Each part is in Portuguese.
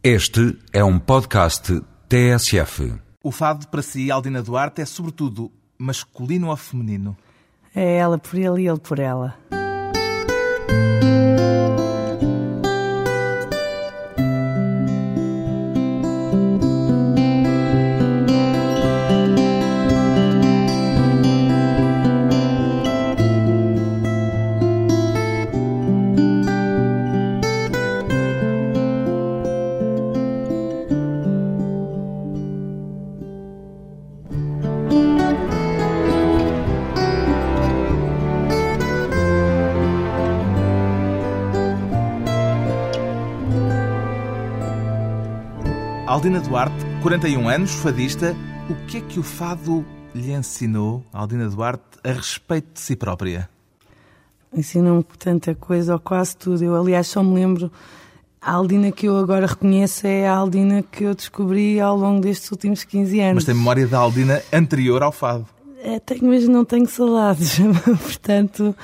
Este é um podcast TSF. O fado para si, Aldina Duarte, é sobretudo masculino ou feminino? É ela por ele e ele por ela. Aldina Duarte, 41 anos, fadista. O que é que o fado lhe ensinou, Aldina Duarte, a respeito de si própria? Ensinou-me tanta coisa, ou quase tudo. Eu, aliás, só me lembro. A Aldina que eu agora reconheço é a Aldina que eu descobri ao longo destes últimos 15 anos. Mas tem memória da Aldina anterior ao fado. É, tenho, mas não tenho saudades. Portanto,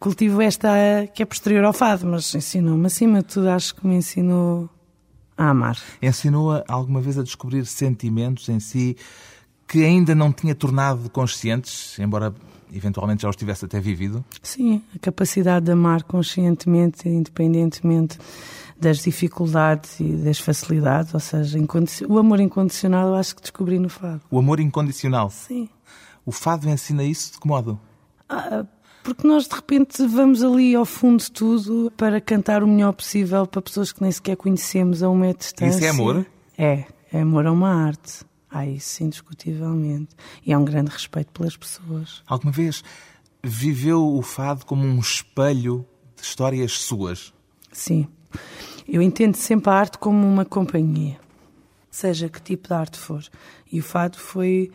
cultivo esta que é posterior ao fado, mas ensinou-me, acima de tudo, acho que me ensinou a amar. Ensinou-a alguma vez a descobrir sentimentos em si que ainda não tinha tornado conscientes, embora eventualmente já os tivesse até vivido? Sim, a capacidade de amar conscientemente, independentemente das dificuldades e das facilidades, ou seja, o amor incondicional eu acho que descobri no fado. O amor incondicional? Sim. O fado ensina isso de que modo? Ah, porque nós de repente vamos ali ao fundo de tudo para cantar o melhor possível para pessoas que nem sequer conhecemos a uma metro de distância. Isso é amor? É, é amor a uma arte. Há isso, indiscutivelmente. E há um grande respeito pelas pessoas. Alguma vez viveu o fado como um espelho de histórias suas? Sim. Eu entendo sempre a arte como uma companhia, seja que tipo de arte for. E o fado foi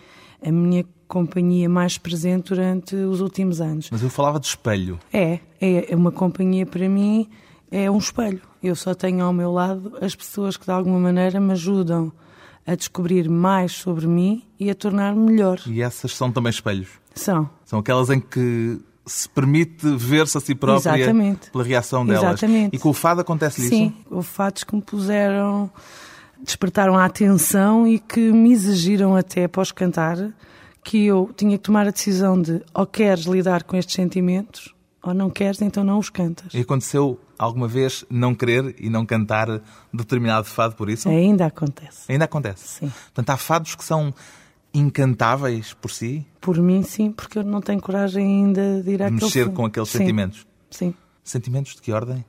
a minha companhia mais presente durante os últimos anos. Mas eu falava de espelho. É, é uma companhia para mim, é um espelho. Eu só tenho ao meu lado as pessoas que de alguma maneira me ajudam a descobrir mais sobre mim e a tornar-me melhor. E essas são também espelhos? São. São aquelas em que se permite ver-se a si própria Exatamente. pela reação delas. Exatamente. E com o fado acontece isso? Sim, houve fatos que me puseram, despertaram a atenção e que me exigiram até após cantar que eu tinha que tomar a decisão de ou queres lidar com estes sentimentos ou não queres, então não os cantas. E aconteceu alguma vez não querer e não cantar determinado fado por isso? Ainda acontece. Ainda acontece? Sim. Portanto, há fados que são incantáveis por si? Por mim, sim, porque eu não tenho coragem ainda de ir àquele Mexer fundo. com aqueles sim. sentimentos? Sim. Sentimentos de que ordem?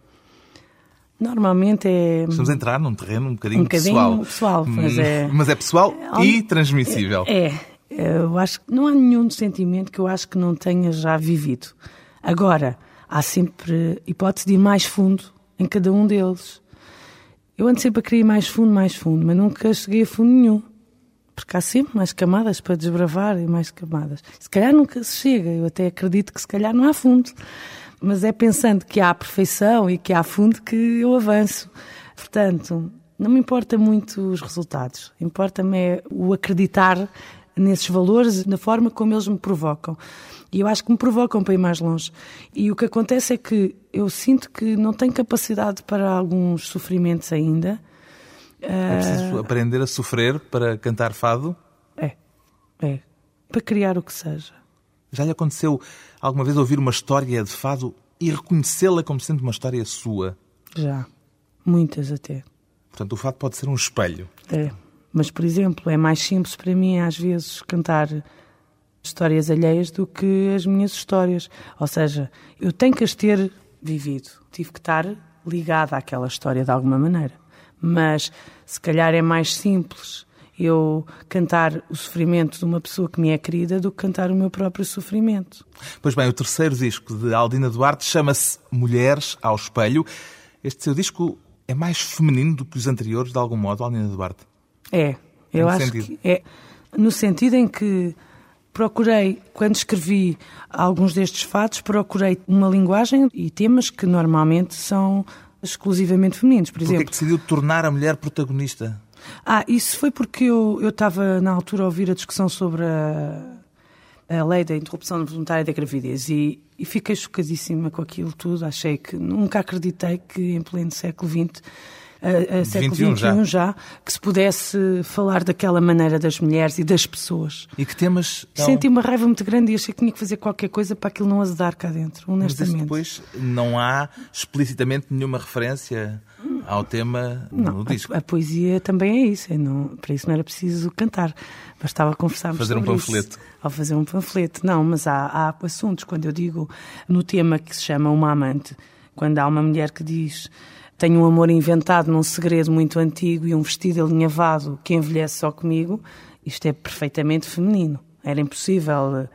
Normalmente é... Estamos a entrar num terreno um bocadinho, Um bocadinho pessoal. pessoal, mas é- Mas é pessoal e transmissível. É, eu acho que não há nenhum sentimento que eu acho que não tenha já vivido. Agora, há sempre hipótese de ir mais fundo em cada um deles. Eu ando sempre a querer ir mais fundo, mais fundo, mas nunca cheguei a fundo nenhum. Porque há sempre mais camadas para desbravar e mais camadas. Se calhar nunca se chega, eu até acredito que se calhar não há fundo. Mas é pensando que há perfeição e que há fundo que eu avanço. Portanto, não me importa muito os resultados. Importa-me é o acreditar nesses valores, na forma como eles me provocam. E eu acho que me provocam para ir mais longe. E o que acontece é que eu sinto que não tenho capacidade para alguns sofrimentos ainda. É preciso aprender a sofrer para cantar fado? É, é. Para criar o que seja. Já lhe aconteceu alguma vez ouvir uma história de fado e reconhecê-la como sendo uma história sua? Já. Muitas até. Portanto, o fado pode ser um espelho. É. Mas, por exemplo, é mais simples para mim, às vezes, cantar histórias alheias do que as minhas histórias. Ou seja, eu tenho que as ter vivido. Tive que estar ligada àquela história de alguma maneira. Mas, se calhar, é mais simples eu cantar o sofrimento de uma pessoa que me é querida do que cantar o meu próprio sofrimento. Pois bem, o terceiro disco de Aldina Duarte chama-se Mulheres ao Espelho. Este seu disco é mais feminino do que os anteriores, de algum modo, Aldina Duarte? É, eu acho sentido? que é no sentido em que procurei, quando escrevi alguns destes fatos, procurei uma linguagem e temas que normalmente são exclusivamente femininos. Por Porquê é exemplo, que decidiu tornar a mulher protagonista? Ah, isso foi porque eu, eu estava na altura a ouvir a discussão sobre a, a lei da interrupção voluntária da gravidez e, e fiquei chocadíssima com aquilo tudo. Achei que nunca acreditei que em pleno século XX a, a século 21 XXI já. que se pudesse falar daquela maneira das mulheres e das pessoas. E que temas. Senti uma raiva muito grande e achei que tinha que fazer qualquer coisa para aquilo não azedar cá dentro, Mas honestamente. isso depois não há explicitamente nenhuma referência ao tema no Não, disco. a, a poesia também é isso. é não, para isso não era preciso cantar. Bastava conversarmos Fazer um sobre panfleto. Isso, ao fazer um panfleto. Não, mas há, há assuntos. Quando eu digo no tema que se chama Uma Amante, quando há uma mulher que diz tenho um amor inventado num segredo muito antigo e um vestido alinhavado que envelhece só comigo, isto é perfeitamente feminino. Era impossível. eh,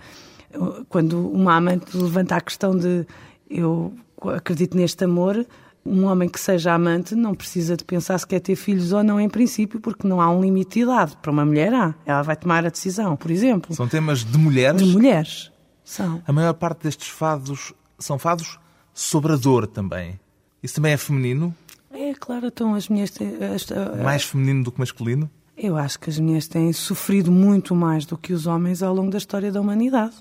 Quando uma amante levanta a questão de eu acredito neste amor, um homem que seja amante não precisa de pensar se quer ter filhos ou não em princípio, porque não há um limite de idade. Para uma mulher há. Ela vai tomar a decisão, por exemplo. São temas de mulheres. De mulheres. São. A maior parte destes fados são fados sobre a dor também. Isso também é feminino? É claro, então as mulheres têm, Mais feminino do que masculino? Eu acho que as mulheres têm sofrido muito mais do que os homens ao longo da história da humanidade.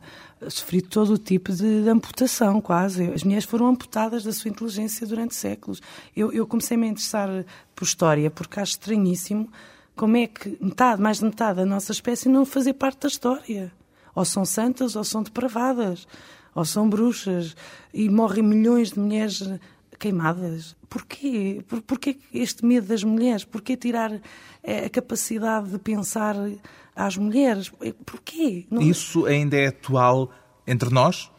Sofrido todo o tipo de, de amputação, quase. As mulheres foram amputadas da sua inteligência durante séculos. Eu, eu comecei-me a interessar por história porque acho estranhíssimo como é que metade, mais de metade da nossa espécie não fazer parte da história. Ou são santas ou são depravadas, ou são bruxas, e morrem milhões de mulheres queimadas. Porquê? Por, porquê este medo das mulheres? Porquê tirar eh, a capacidade de pensar às mulheres? Eh, Porquê? Não- Isso ainda é atual entre nós?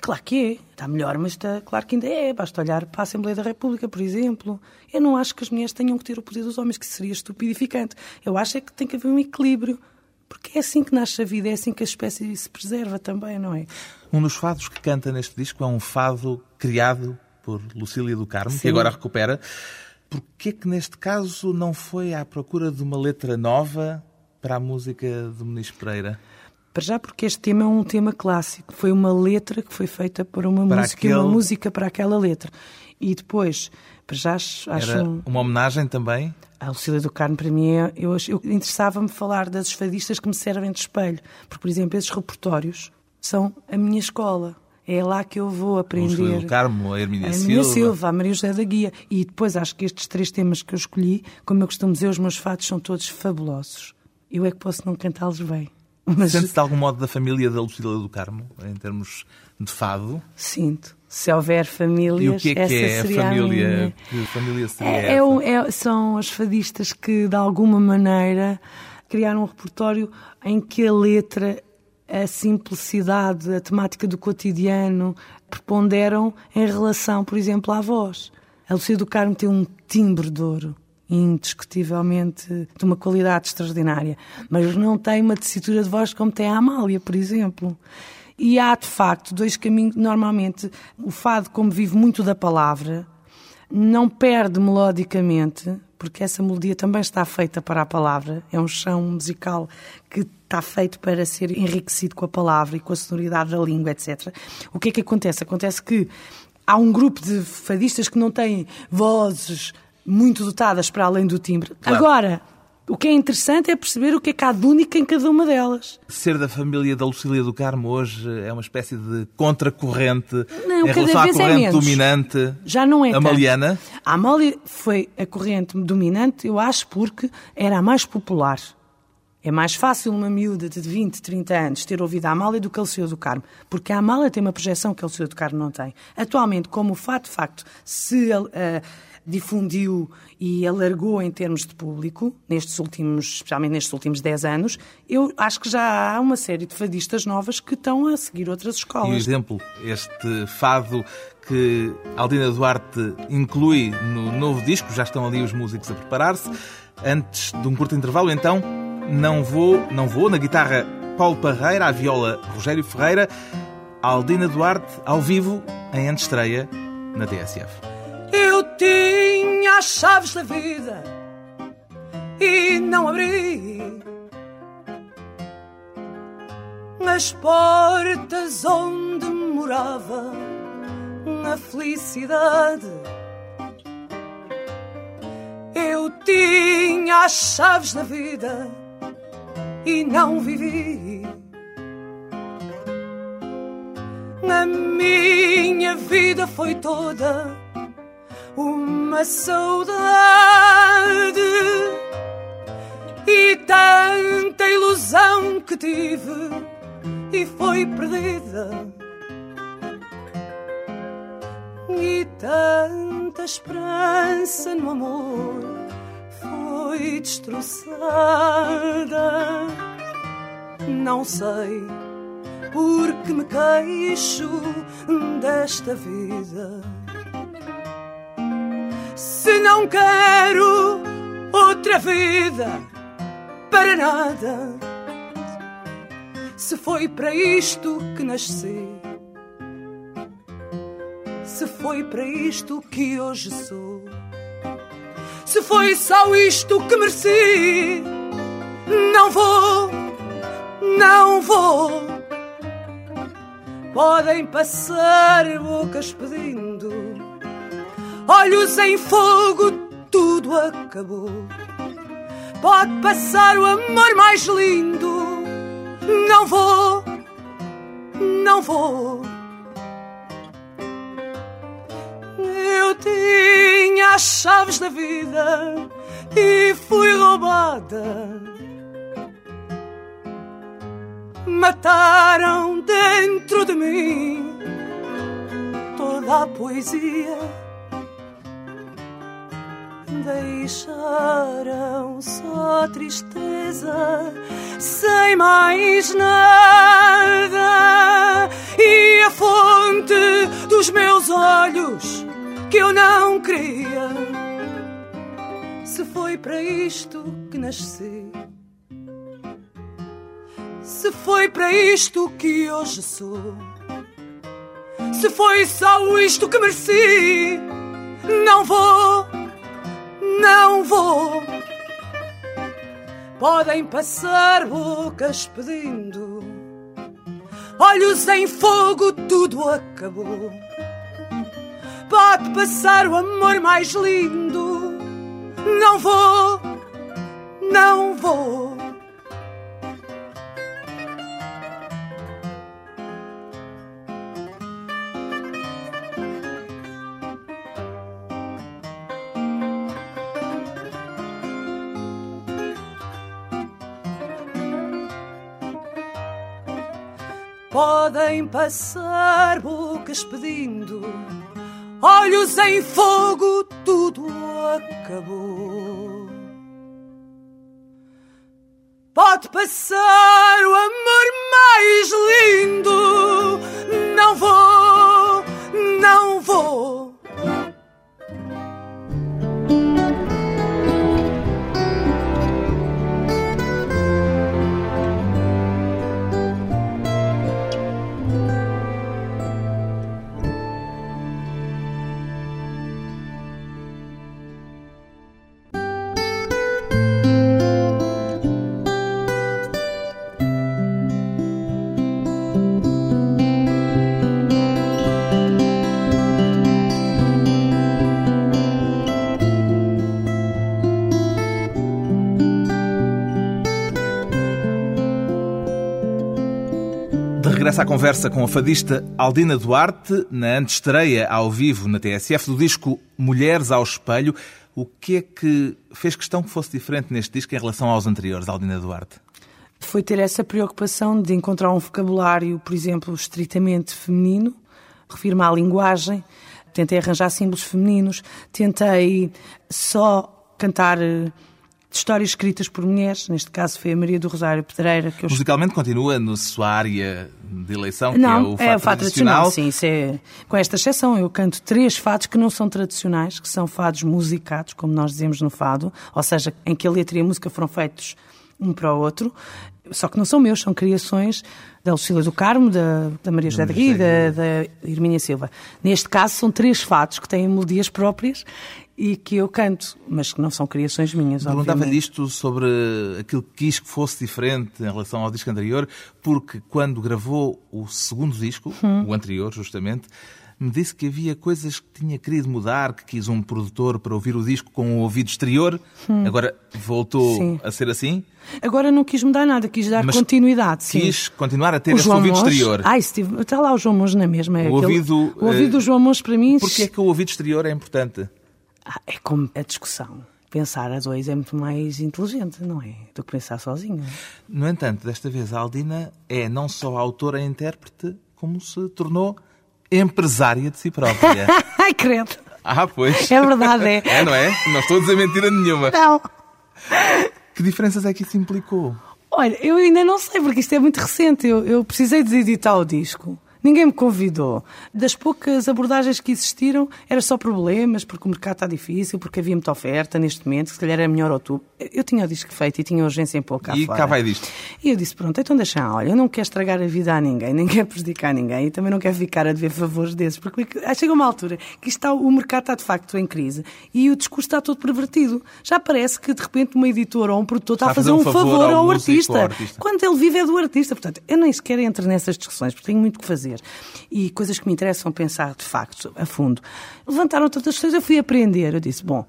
Claro que é. Está melhor, mas está, claro que ainda é. Basta olhar para a Assembleia da República, por exemplo. Eu não acho que as mulheres tenham que ter o poder dos homens, que seria estupidificante. Eu acho é que tem que haver um equilíbrio. Porque é assim que nasce a vida, é assim que a espécie se preserva também, não é? Um dos fados que canta neste disco é um fado criado por Lucília do Carmo, que Sim. agora recupera. Porquê que neste caso não foi à procura de uma letra nova para a música do Muniz Pereira? Para já porque este tema é um tema clássico. Foi uma letra que foi feita para uma Para música e uma aquele- música para aquela letra. E depois, para já acho... Era um- uma homenagem também? A Lucília do Carmo, para mim, é, eu, eu interessava-me falar das fadistas que me servem de espelho. Porque, por exemplo, esses repertórios são a minha escola. É lá que eu vou A aprender. Do Carmo, a Hermínia A Silva? Hermínia Silva, a Maria José da Guia. E depois acho que estes três temas que eu escolhi, como eu costumo dizer, os meus fados são todos fabulosos. Eu é que posso não cantá-los bem. Mas Sente-se de algum modo da família da Lucília do Carmo, em termos de fado? sinto. Se houver famílias, E o que é que essa é a seria a família? minha. Que família seria É, é um- é- são as fadistas que, de alguma maneira, criaram um repertório em que a letra, a simplicidade, a temática do cotidiano preponderam em relação, por exemplo, à voz. A Lucia do Carmo tem um timbre de ouro, indiscutivelmente de uma qualidade extraordinária, mas não tem uma tessitura de voz como tem a Amália, por exemplo. E há, de facto, dois caminhos. Normalmente, o fado, como vive muito da palavra, não perde melodicamente, porque essa melodia também está feita para a palavra. É um chão musical que está feito para ser enriquecido com a palavra e com a sonoridade da língua, etc. O que é que acontece? Acontece que há um grupo de fadistas que não têm vozes muito dotadas para além do timbre. Claro. Agora, o que é interessante é perceber o que é que há de único em cada uma delas. Ser da família da Lucília do Carmo hoje é uma espécie de contracorrente Não, em relação à é corrente menos. dominante Já não é tanto. amaliana. A Amália foi a corrente dominante, eu acho, porque era a mais popular. É mais fácil uma miúda de 20, 30 anos ter ouvido a Amália do que a Lucília do Carmo, porque a Amália tem uma projeção que a Lucília do Carmo não tem. Atualmente, como o fato de facto se eh, difundiu e alargou em termos de público, nestes últimos, especialmente nestes últimos 10 anos, eu acho que já há uma série de fadistas novas que estão a seguir outras E escolas. exemplo, este fado que Aldina Duarte inclui no novo disco, já estão ali os músicos a preparar-se. Antes de um curto intervalo, então, não vou, não vou, na guitarra Paulo Parreira, à viola Rogério Ferreira, Aldina Duarte ao vivo em antestreia na TSF. Eu tinha as chaves da vida e não abri as portas onde morava a felicidade. Eu tinha as chaves da vida e não vivi. A minha vida foi toda uma saudade e tanta ilusão que tive e foi perdida. E tanta esperança no amor foi destroçada. Não sei por que me queixo desta vida. Se não quero outra vida para nada. Se foi para isto que nasci, se foi para isto que hoje sou, se foi só isto que mereci, não vou, não vou. Podem passar bocas pedindo, olhos em fogo, tudo acabou. Pode passar o amor mais lindo. Não vou, não vou. Eu tinha as chaves da vida e fui roubada. Mataram dentro de mim toda a poesia deixaram só tristeza, sem mais nada. E a fonte dos meus olhos que eu não queria, se foi para isto que nasci. Se foi para isto que hoje sou, se foi só isto que mereci, não vou não vou. Podem passar bocas pedindo, olhos em fogo, tudo acabou. Pode passar o amor mais lindo, não vou, não vou. Podem passar bocas pedindo, olhos em fogo, tudo acabou. Pode passar o amor mais lindo, Regressa à conversa com a fadista Aldina Duarte, na antestreia ao vivo na TSF do disco Mulheres ao Espelho. O que é que fez questão que fosse diferente neste disco em relação aos anteriores, Aldina Duarte? Foi ter essa preocupação de encontrar um vocabulário, por exemplo, estritamente feminino, refiro-me à linguagem, tentei arranjar símbolos femininos, tentei só cantar eh, histórias escritas por mulheres, neste caso foi a Maria do Rosário Pedreira. Que eu... Musicalmente continua na sua área de eleição, que não, é o fado, é o fado tradicional. Sim, é... com esta exceção, eu canto três fados que não são tradicionais, que são fados musicados, como nós dizemos no fado, ou seja, em que a letra e a música foram feitos um para o outro, só que não são meus, são criações da Lucila do Carmo, da, da Maria José de Gui, da, da Irmínia Silva. Neste caso, são três fados que têm melodias próprias e que eu canto, mas que não são criações minhas. Perguntava-lhe isto sobre aquilo que quis que fosse diferente em relação ao disco anterior, porque quando gravou o segundo disco, hum. o anterior, justamente, me disse que havia coisas que tinha querido mudar, que quis um produtor para ouvir o disco com um ouvido exterior. Hum. Agora voltou Sim. a ser assim? Agora não quis mudar nada, quis dar Mas continuidade. Sim. Quis continuar a ter o esse João ouvido Monge, exterior. Ai, Steve, está lá o João Monge na mesma. É o, aquele, ouvido, o ouvido do João Monge para mim. Porquê é que o ouvido exterior é importante? Ah, é como a discussão. Pensar a dois é muito mais inteligente, não é? Do que pensar sozinho. No entanto, desta vez a Aldina é não só autora e intérprete, como se tornou empresária de si própria. Ai, credo. Ah, pois. É verdade, é. É, não é? Não estou a dizer mentira nenhuma. Não. Que diferenças é que isso implicou? Olha, eu ainda não sei, porque isto é muito recente. Eu, eu precisei de editar o disco. Ninguém me convidou. Das poucas abordagens que existiram, era só problemas, porque o mercado está difícil, porque havia muita oferta neste momento, se calhar era melhor outubro. Eu tinha o disco feito e tinha urgência em cá e fora. cá vai disto. E eu disse, pronto, então deixa, olha, eu não quero estragar a vida a ninguém, nem quero prejudicar ninguém e também não quero ficar a dever favores desses, porque chega uma altura que está, o mercado está de facto em crise e o discurso está todo pervertido. Já parece que de repente uma editora ou um produtor está, a fazer um favor, ao, músico, artista. ao artista. Quando ele vive é do artista. Portanto, eu nem sequer entro nessas discussões, porque tenho muito que fazer. E coisas que me interessam pensar, de facto, a fundo. Levantaram tantas questões, eu fui aprender. Eu disse, bom,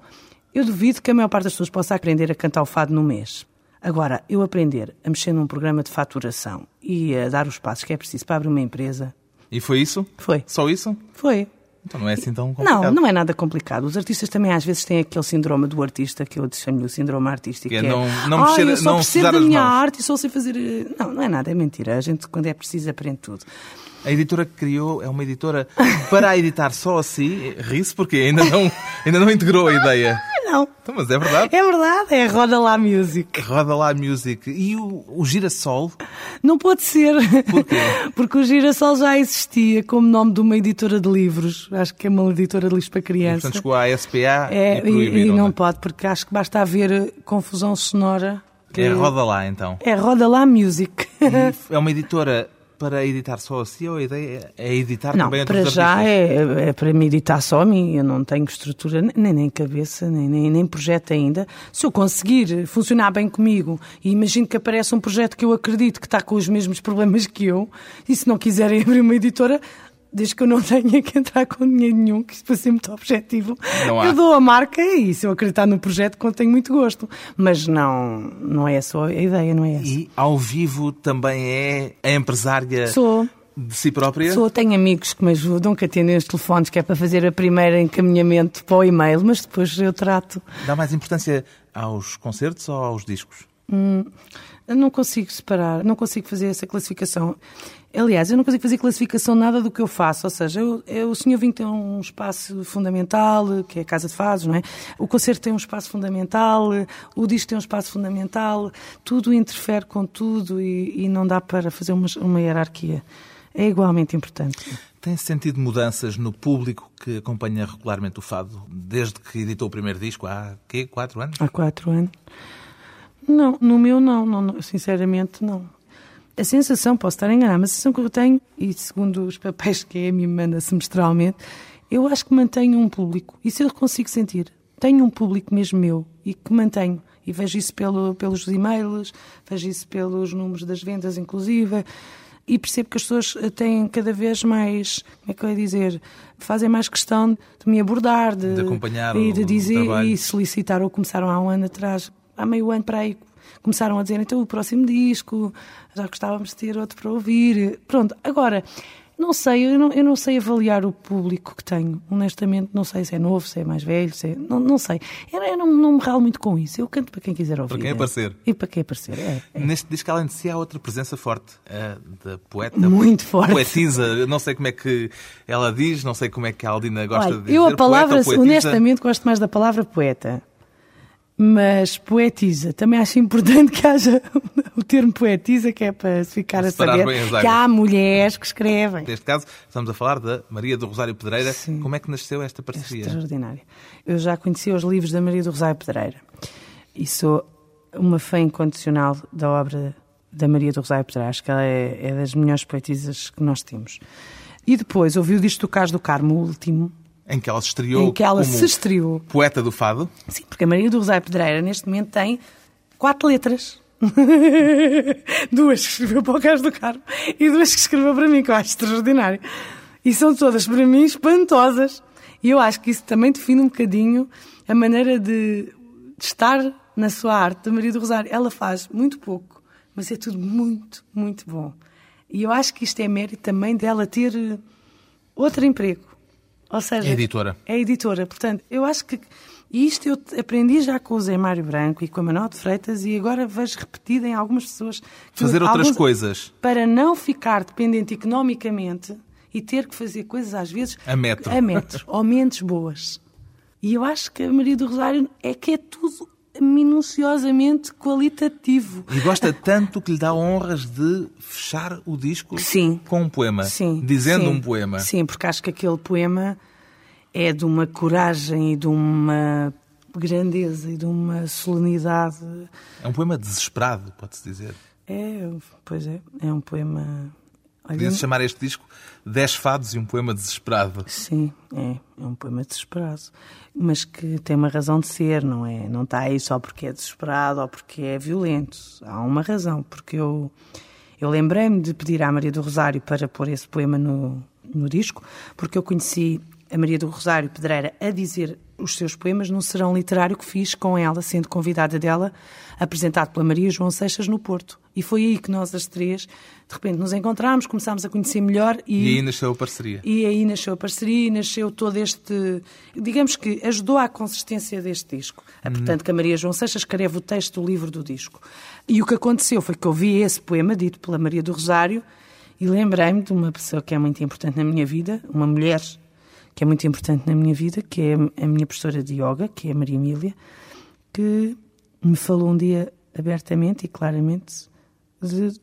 eu duvido que a maior parte das pessoas possa aprender a cantar o fado num mês. Agora, eu aprender a mexer num programa de faturação e a dar os passos que é preciso para abrir uma empresa, E foi isso? foi. Só isso? Foi. Então não é assim tão complicado. Não, não é nada complicado. Os artistas também às vezes têm aquele síndrome do artista, que eu chamo-lhe o síndrome artístico. Que é que não- não "Ah, mexer- eu só não percebo da minha mãos." arte e só sei fazer... Não, não é nada, é mentira. A gente, quando é preciso, aprende tudo. A editora que criou é uma editora para editar só assim. Ri-se porque ainda não, ainda não integrou a ideia. Não, Então, mas é verdade. é verdade, é Roda Lá Music. Roda lá Music. E o, o Girassol? Não pode ser. Porquê? Porque o Girassol já existia como nome de uma editora de livros. Acho que é uma editora de livros para E, criança. portanto, chegou à SPA É, e e, proibiram. e não pode, porque acho que basta haver eh, confusão sonora. que- É Roda lá, então. É Roda Lá Music. É uma editora para editar só assim ou a ideia é editar Não, também para outros já artistas? é, é para meditar só a mim. Eu não tenho estrutura, nem, nem cabeça, nem, nem, nem projeto ainda. Se eu conseguir funcionar bem comigo e imagino que aparece um projeto que eu acredito que está com os mesmos problemas que eu, e se não quiserem abrir uma editora, desde que eu não tenha que entrar com dinheiro nenhum, que isso para ser muito objetivo, eu dou a marca e se eu acreditar no projeto, tenho muito gosto. Mas não, não é só a ideia, não é essa. E ao vivo também é a empresária Sou. de si própria? Sou, tenho amigos que me ajudam, que atendem os telefones, que é para fazer a primeira encaminhamento para o e-mail, mas depois eu trato. Dá mais importância aos concertos ou aos discos? Eu não consigo separar, não consigo fazer essa classificação. Aliás, eu não consigo fazer classificação nada do que eu faço. Ou seja, eu, eu- o Senhor Vinho tem um espaço fundamental, que é a Casa de Fados, não é? O concerto tem um espaço fundamental, o disco tem um espaço fundamental, tudo interfere com tudo e, e não dá para fazer uma, uma hierarquia. É igualmente importante. Tem sentido mudanças no público que acompanha regularmente o fado, desde que editou o primeiro disco, há quê? Quatro anos? Há quatro anos? Não, no meu não, não, não, sinceramente não. A sensação, posso estar enganada, mas a sensação que eu tenho, e segundo os papéis que a Amy me manda semestralmente, eu acho que mantenho um público. Isso eu consigo sentir. Tenho um público mesmo meu e que mantenho. E vejo isso pelo, pelos e-mails, vejo isso pelos números das vendas, inclusive. E percebo que as pessoas têm cada vez mais, como é que eu ia dizer, fazem mais questão de me abordar, de, De acompanhar e o de dizer trabalho. e solicitar, ou começaram há um ano atrás, há meio ano para aí, começaram a dizer então o próximo disco, já gostávamos de ter outro para ouvir. Pronto, agora, não sei, eu não, eu não sei avaliar o público que tenho, honestamente, não sei se é novo, se é mais velho, se é, não, não sei. Eu, eu não, não me ralo muito com isso, eu canto para quem quiser ouvir. Para quem aparecer. E para quem aparecer, é. é. Neste disco, além de si, há outra presença forte, da poeta. Muito forte. Poetisa. Não sei como é que ela diz, não sei como é que a Aldina gosta Olha, de dizer. eu a palavra, poeta honestamente, gosto mais da palavra poeta. Mas poetiza, também acho importante que haja o termo poetiza, que é para se ficar a saber que há mulheres que escrevem. Neste caso, estamos a falar da Maria do Rosário Pedreira. Sim. Como é que nasceu esta parceria? Extraordinário. Eu já conheci os livros da Maria do Rosário Pedreira e sou uma fã incondicional da obra da Maria do Rosário Pedreira. Acho que ela é, é das melhores poetisas que nós temos. E depois ouvi o disco do Carlos do Carmo, o último, Em que ela se estreou em que ela se estreou. poeta do fado. Sim, porque a Maria do Rosário Pedreira neste momento tem quatro letras. duas que escreveu para o Carlos do Carmo e duas que escreveu para mim, que eu acho extraordinário. E são todas, para mim, espantosas. E eu acho que isso também define um bocadinho a maneira de, de estar na sua arte da Maria do Rosário. Ela faz muito pouco, mas é tudo muito, muito bom. E eu acho que isto é mérito também dela ter eh, outro emprego. Ou seja, É editora. é editora. Portanto, eu acho que E isto eu aprendi já com o Zé Mário Branco e com a Manuel de Freitas e agora vejo repetido em algumas pessoas. Fazer outras alguns, coisas. Para não ficar dependente economicamente e ter que fazer coisas às vezes a metro, a metro ou menos boas. E eu acho que a Maria do Rosário é que é tudo minuciosamente qualitativo. E gosta tanto que lhe dá honras de fechar o disco sim. com um poema, sim, dizendo sim, um poema. Sim, porque acho que aquele poema é de uma coragem e de uma grandeza e de uma solenidade. É um poema desesperado, pode-se dizer. É, pois é, é um poema Podia-se chamar este disco Dez Fados e um Poema Desesperado. Sim, é, é um poema desesperado. Mas que tem uma razão de ser, não é? Não está aí só porque é desesperado ou porque é violento. Há uma razão, porque eu, eu lembrei-me de pedir à Maria do Rosário para pôr esse poema no, no disco, porque eu conheci a Maria do Rosário Pedreira a dizer os seus poemas num serão literário que fiz com ela, sendo convidada dela, apresentado pela Maria João Seixas no Porto. E foi aí que nós as três, de repente, nos encontramos, começámos a conhecer melhor e... E aí nasceu a parceria. E aí nasceu a parceria e nasceu todo este... Digamos que ajudou à consistência deste disco. Uhum. Portanto, que a Maria João Seixas escreve o texto do livro do disco. E o que aconteceu foi que eu vi esse poema dito pela Maria do Rosário e lembrei-me de uma pessoa que é muito importante na minha vida, uma mulher que é muito importante na minha vida, que é a minha professora de yoga, que é a Maria Emília, que me falou um dia abertamente e claramente de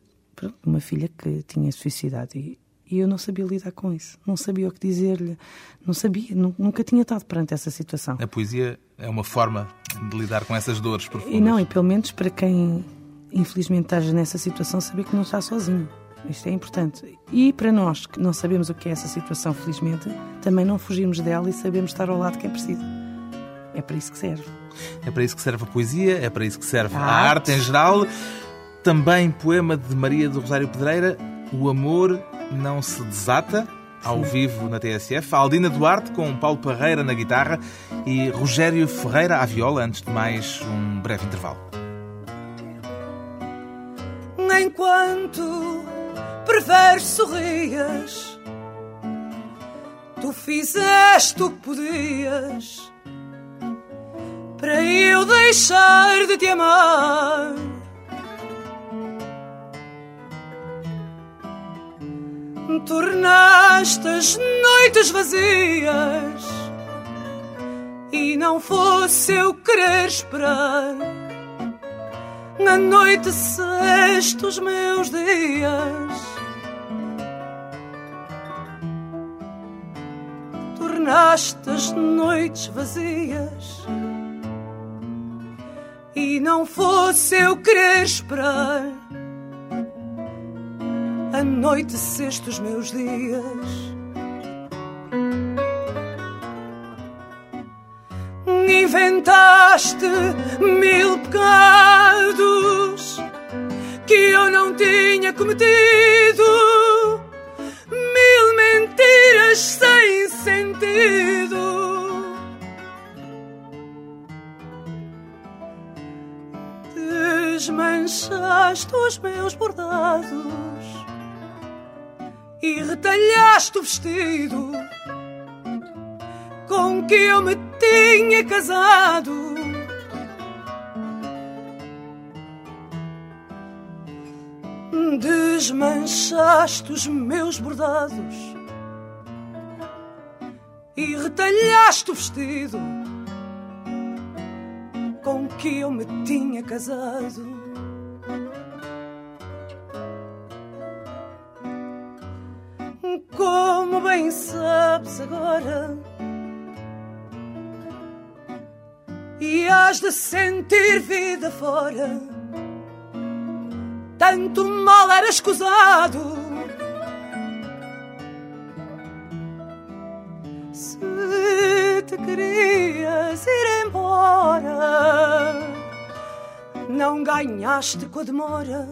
uma filha que tinha suicidado e, e, eu não sabia lidar com isso, não sabia o que dizer-lhe, não sabia, nunca tinha estado perante essa situação. A poesia é uma forma de lidar com essas dores profundas. E não, e pelo menos para quem infelizmente esteja nessa situação, saber que não está sozinho. Isto é importante. E para nós, que não sabemos o que é essa situação, felizmente, também não fugimos dela e sabemos estar ao lado de quem precisa. É para isso que serve. É para isso que serve a poesia, é para isso que serve a, a arte. arte em geral. Também poema de Maria do Rosário Pedreira, O Amor Não Se Desata, ao vivo na TSF. Aldina Duarte com Paulo Parreira na guitarra e Rogério Ferreira à viola. Antes de mais, um breve intervalo. Enquanto perverso sorrias. Tu fizeste o que podias para eu deixar de te amar. Tornaste as noites vazias e não fosse eu querer esperar. Na noite ceste os meus dias tornaste as noites vazias. E não fosse eu querer esperar, a noite sexto os meus dias. Inventaste mil pecados que eu não tinha cometido sem sentido. Desmanchaste os meus bordados e retalhaste o vestido com que eu me tinha casado. Desmanchaste os meus bordados e retalhaste o vestido com que eu me tinha casado. Sabes agora, e has de sentir vida fora, tanto mal era escusado querias ir embora. Não ganhaste com a demora.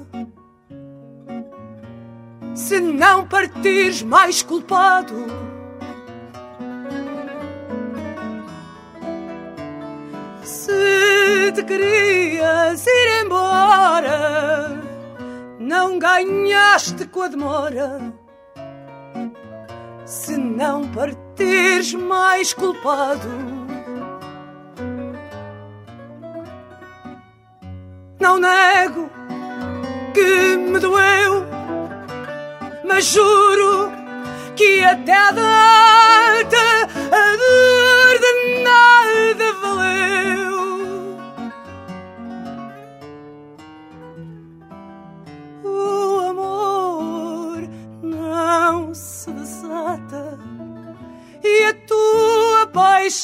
Se não partires mais culpado. te querias ir embora, não ganhaste com a demora. Se não partires mais culpado, não nego que me doeu, mas juro que até a data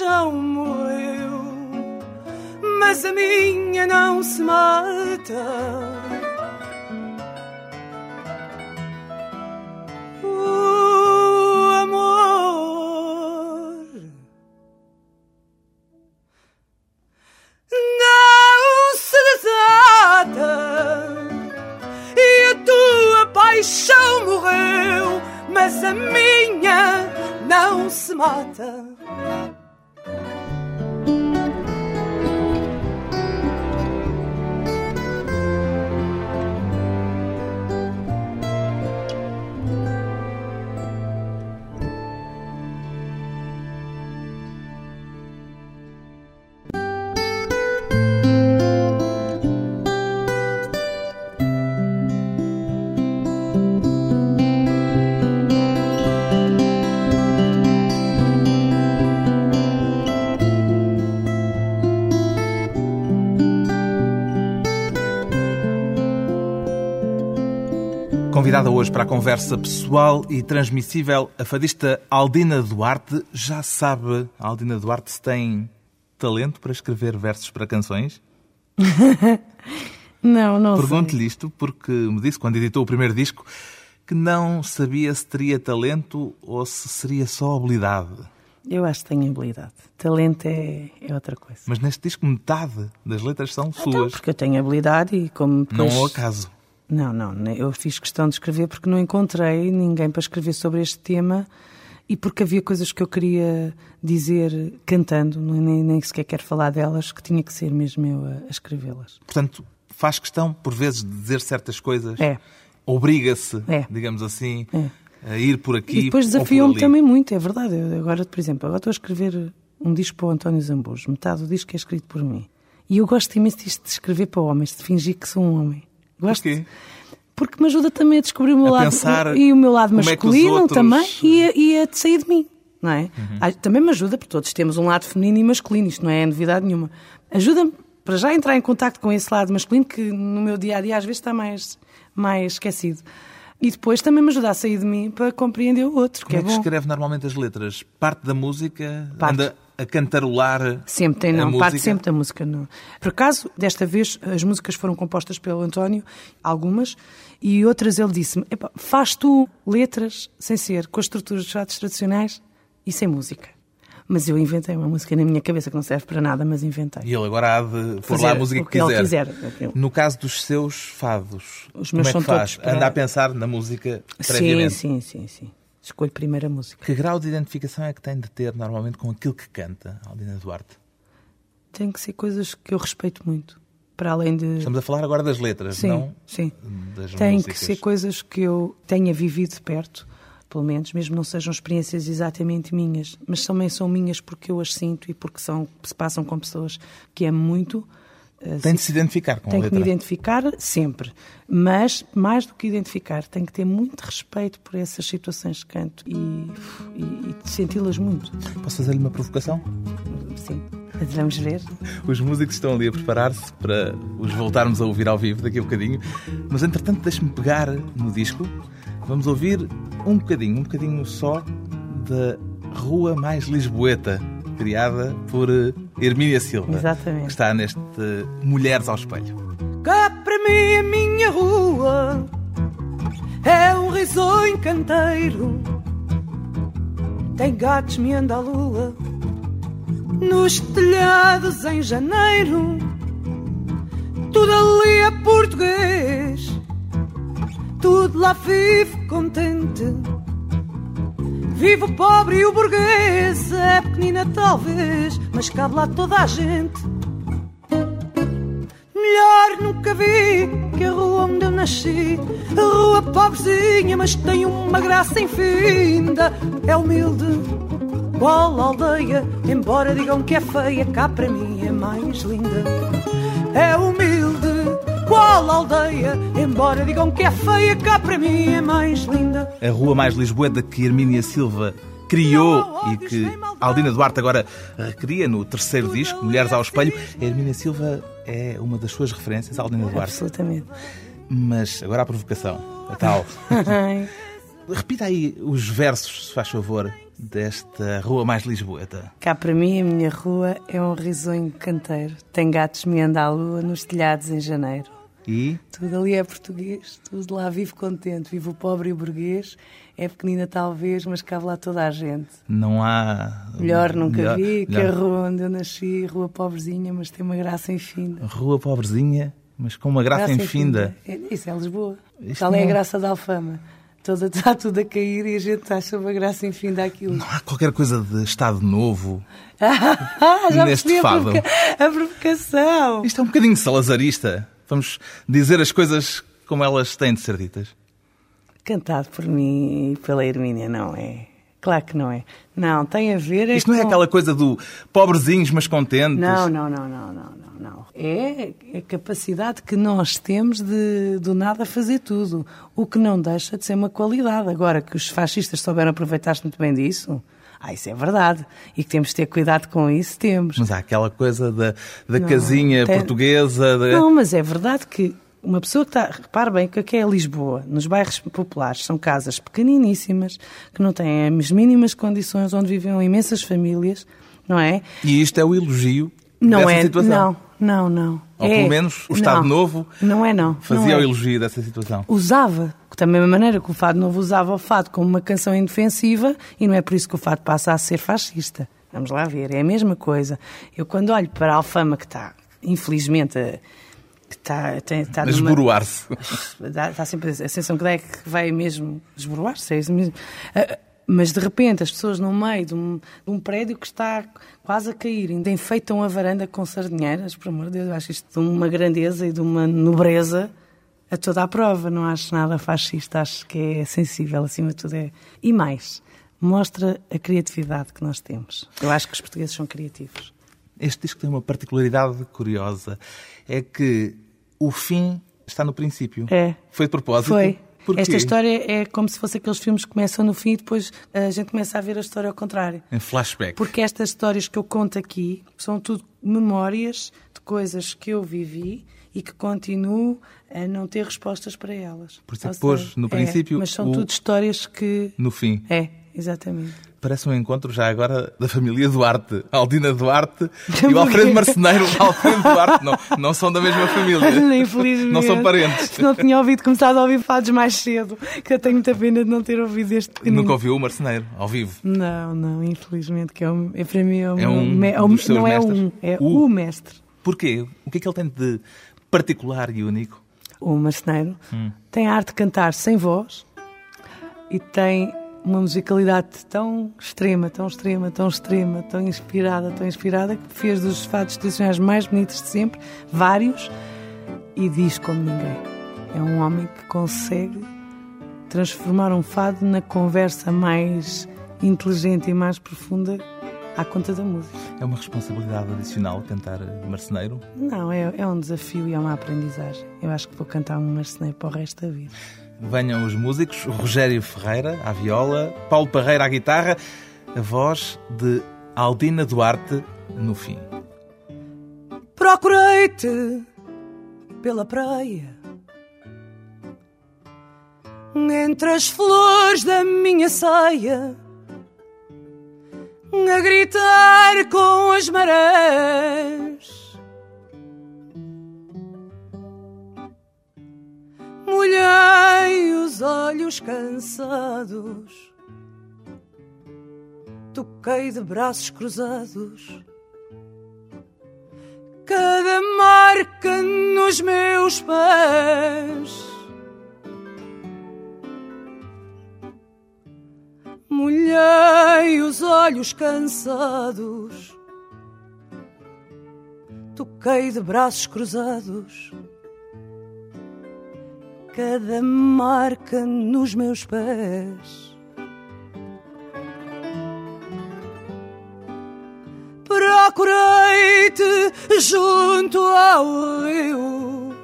paixão morreu, mas a minha não se mata. Convidada hoje para a conversa pessoal e transmissível, a fadista Aldina Duarte. Já sabe, Aldina Duarte, se tem talento para escrever versos para canções? Não, não. Pergunto-lhe isto porque me disse, quando editou o primeiro disco, que não sabia se teria talento ou se seria só habilidade. Eu acho que tenho habilidade. Talento é, é outra coisa. Mas neste disco, metade das letras são Então, suas. porque eu tenho habilidade e como Não depois... ao acaso. Não, não, ne- eu fiz questão de escrever porque não encontrei ninguém para escrever sobre este tema e porque havia coisas que eu queria dizer cantando, nem, nem sequer quero falar delas, que tinha que ser mesmo eu a, a escrevê-las. Portanto, faz questão, por vezes, de dizer certas coisas. É. Obriga-se, É. digamos assim, É. a ir por aqui. E depois ali. também muito, é verdade. Eu agora, por exemplo, agora estou a escrever um disco para o António Zambujo, metade do disco é escrito por mim. E eu gosto imenso disto de escrever para homens, de fingir que sou um homem. Gosto. Porquê? Porque me ajuda também a descobrir o meu A lado e o meu lado é que masculino outros- também e a, e a de sair de mim, não é? Ah, Também me ajuda, porque todos temos um lado feminino e masculino, isto não é novidade nenhuma. Ajuda-me para já entrar em contacto com esse lado masculino que no meu dia a dia às vezes está mais, mais esquecido. E depois também me ajuda a sair de mim para compreender o outro, que Como é, é que bom. escreve normalmente as letras? Parte da música? Parte. Anda a cantarolar Sempre tem, não, parte sempre da música, não. Por acaso, desta vez, as músicas foram compostas pelo António, algumas, e outras ele disse-me: "Epá, faz tu letras sem ser com as estruturas dos fatos tradicionais e sem música. Mas eu inventei uma música na minha cabeça que não serve para nada, mas inventei. E ele agora há de pôr lá a música que que quiser. quiser. No caso dos seus fados, Os como meus é que faz? para- Anda a pensar na música Sim, previamente. sim, sim, sim. Escolho primeiro a música. Que grau de identificação é que tem de ter normalmente com aquilo que canta, Aldina Duarte? Tem que ser coisas que eu respeito muito. Para além de. Estamos a falar agora das letras, Sim, não sim. das Tem músicas. que ser coisas que eu tenha vivido de perto, pelo menos, mesmo não sejam experiências exatamente minhas, mas também são minhas porque eu as sinto e porque são, se passam com pessoas que amo muito. Eh, Tem de se identificar com a Tenho que letra. me identificar sempre, mas mais do que identificar, tenho que ter muito respeito por essas situações que canto e, e, e senti-las muito. Posso fazer-lhe uma provocação? Sim, vamos ver. Os músicos estão ali a preparar-se para os voltarmos a ouvir ao vivo daqui a bocadinho. Mas, entretanto, deixe-me pegar no disco. Vamos ouvir um bocadinho, um bocadinho só da Rua Mais Lisboeta, criada por eh, Hermínia Silva. Exatamente. Que está neste Mulheres ao Espelho. Cá para mim a minha rua é um risonho canteiro. Tem gatos meando à lua nos telhados em janeiro. Tudo ali é português, tudo lá vive contente. Vive o pobre e o burguês, é pequenina talvez, mas cabe lá toda a gente. Melhor nunca vi que a rua onde eu nasci. A rua pobrezinha, mas tem uma graça infinda. É humilde, qual aldeia. Embora digam que é feia, cá para mim é mais linda. É humilde, bela aldeia. Embora digam que é feia, cá para mim é mais linda. A rua mais lisboeta que Hermínia Silva criou e que Aldina Duarte agora recria no terceiro disco, Mulheres ao Espelho. A Hermínia Silva é uma das suas referências, Aldina Duarte. Absolutamente. Mas agora a provocação, a tal. Repita aí os versos, se faz favor, desta rua mais lisboeta. Cá para mim, a minha rua é um risonho canteiro. Tem gatos meando à lua nos telhados em janeiro. E Tudo ali é português, tudo lá vive contente. Vive o pobre e o burguês. É pequenina talvez, mas cabe lá toda a gente. não há. Melhor nunca melhor- vi que a melhor. rua onde eu nasci, rua pobrezinha, mas tem uma graça infinda. Rua pobrezinha, mas com uma graça, infinda. É, isso é Lisboa. Isto Tal é a não- graça da Alfama. Toda, está tudo a cair e a gente acha uma graça infinda aquilo. Não há qualquer coisa de Estado Novo. Ah, já Neste a, fado. provoca- a provocação. Isto é um bocadinho salazarista. Vamos dizer as coisas como elas têm de ser ditas. Cantado por mim e pela Hermínia, não é? Claro que não é. Não, tem a ver. é Isto não é com- aquela coisa do pobrezinhos, mas contentes. Não, não, não, não, não, não, não. É a capacidade que nós temos de do nada fazer tudo, o que não deixa de ser uma qualidade. Agora que os fascistas souberam aproveitar-se muito bem disso, ah, isso é verdade. E que temos de ter cuidado com isso, temos. Mas há aquela coisa da, da Não, casinha tem- portuguesa. da- Não, mas é verdade que uma pessoa que está. Repare bem que aqui é Lisboa, nos bairros populares, são casas pequeniníssimas, que não têm as mínimas condições, onde vivem imensas famílias, não é? E isto é o elogio Não dessa é. situação. Não, não, não. Ou É- pelo menos o Estado não. Novo Não é, não. fazia não é. o elogio dessa situação. Usava, da mesma maneira que o Fado Novo usava o Fado como uma canção indefensiva, e não é por isso que o Fado passa a ser fascista. Vamos lá ver, é a mesma coisa. Eu, quando olho para a Alfama, que está, infelizmente, a- que está, tem- está esboroar-se. Dá, dá sempre a sensação que dá é que vai mesmo esboroar-se. é isso mesmo. Ah, Mas de repente as pessoas no meio de um, de um prédio que está quase a cair, ainda enfeitam a varanda com sardinheiras, por amor de Deus, eu acho isto de uma grandeza e de uma nobreza a toda a prova. Não acho nada fascista, acho que é sensível acima de tudo. É... E mais, mostra a criatividade que nós temos. Eu acho que os portugueses são criativos. Este disco tem uma particularidade curiosa. É que o fim está no princípio. É. Foi de propósito? Foi. Porquê? Esta história é como se fosse aqueles filmes que começam no fim e depois a gente começa a ver a história ao contrário. Em flashback. Porque estas histórias que eu conto aqui são tudo memórias de coisas que eu vivi e que continuo a não ter respostas para elas. Por isso é que pôs, no é, princípio, Mas são o- tudo histórias que. No fim. É, exatamente. Parece um encontro já agora da família Duarte. Aldina Duarte e o Alfredo Marceneiro. Alfredo Duarte não, não são da mesma família. Infelizmente. Não são parentes. Não tinha ouvido, começado a ouvir fados mais cedo, que eu tenho muita pena de não ter ouvido este pequenino. Nunca ouviu o Marceneiro, ao vivo. Não, não, infelizmente, que é, um, é para mim é, um, É um é um- dos seus não é mestres? um, é O- o mestre. Porquê? O que é que ele tem de particular e único? O marceneiro Hum. tem a arte de cantar sem voz e tem uma musicalidade tão extrema, tão extrema, tão extrema, tão inspirada, tão inspirada, que fez dos fados tradicionais mais bonitos de sempre, vários, e diz como ninguém. É um homem que consegue transformar um fado na conversa mais inteligente e mais profunda à conta da música. É uma responsabilidade adicional cantar Marceneiro? Não, é, é um desafio e é uma aprendizagem. Eu acho que vou cantar um marceneiro para o resto da vida. Venham os músicos, Rogério Ferreira à viola, Paulo Parreira à guitarra, a voz de Aldina Duarte no fim. Procurei-te pela praia entre as flores da minha saia a gritar com as marés. Molhei os olhos cansados, toquei de braços cruzados cada marca nos meus pés. Os olhos cansados, toquei de braços cruzados, cada marca nos meus pés. Procurei-te junto ao rio,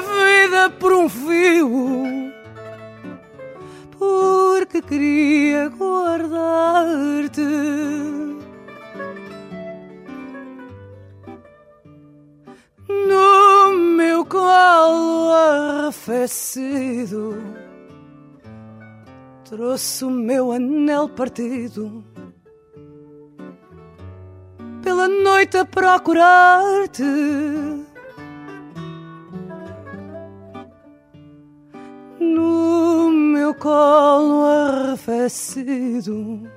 vinha por um fio, porque queria guardar-te. No meu colo arrefecido, trouxe o meu anel partido pela noite a procurar-te. Colo arrefecido,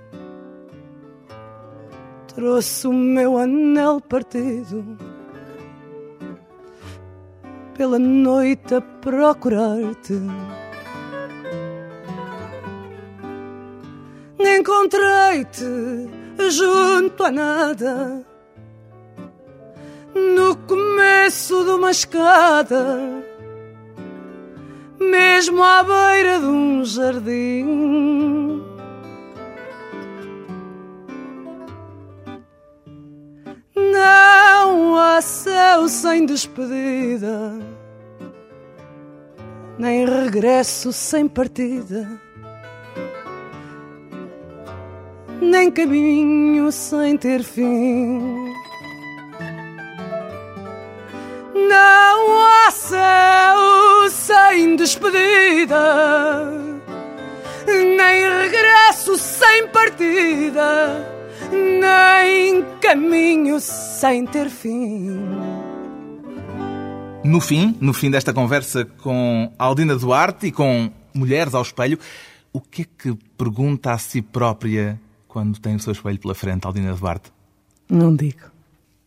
trouxe o meu anel partido. Pela noite a procurar-te. Encontrei-te junto a nada, no começo de uma escada, mesmo à beira de um jardim. Não há céu sem despedida, nem regresso sem partida. nem caminho sem ter fim. Não há céu sem despedida, nem regresso sem partida, nem caminho sem ter fim. No fim, no fim desta conversa com Aldina Duarte e com Mulheres ao Espelho, o que é que pergunta a si própria quando tem o seu espelho pela frente, Aldina Duarte? Não digo.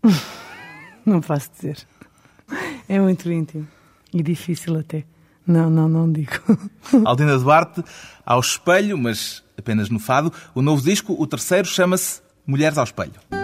Não posso dizer. É muito íntimo e difícil até. Não, não, não digo. Aldina Duarte, ao espelho, mas apenas no fado. O novo disco, o terceiro, chama-se Mulheres ao Espelho.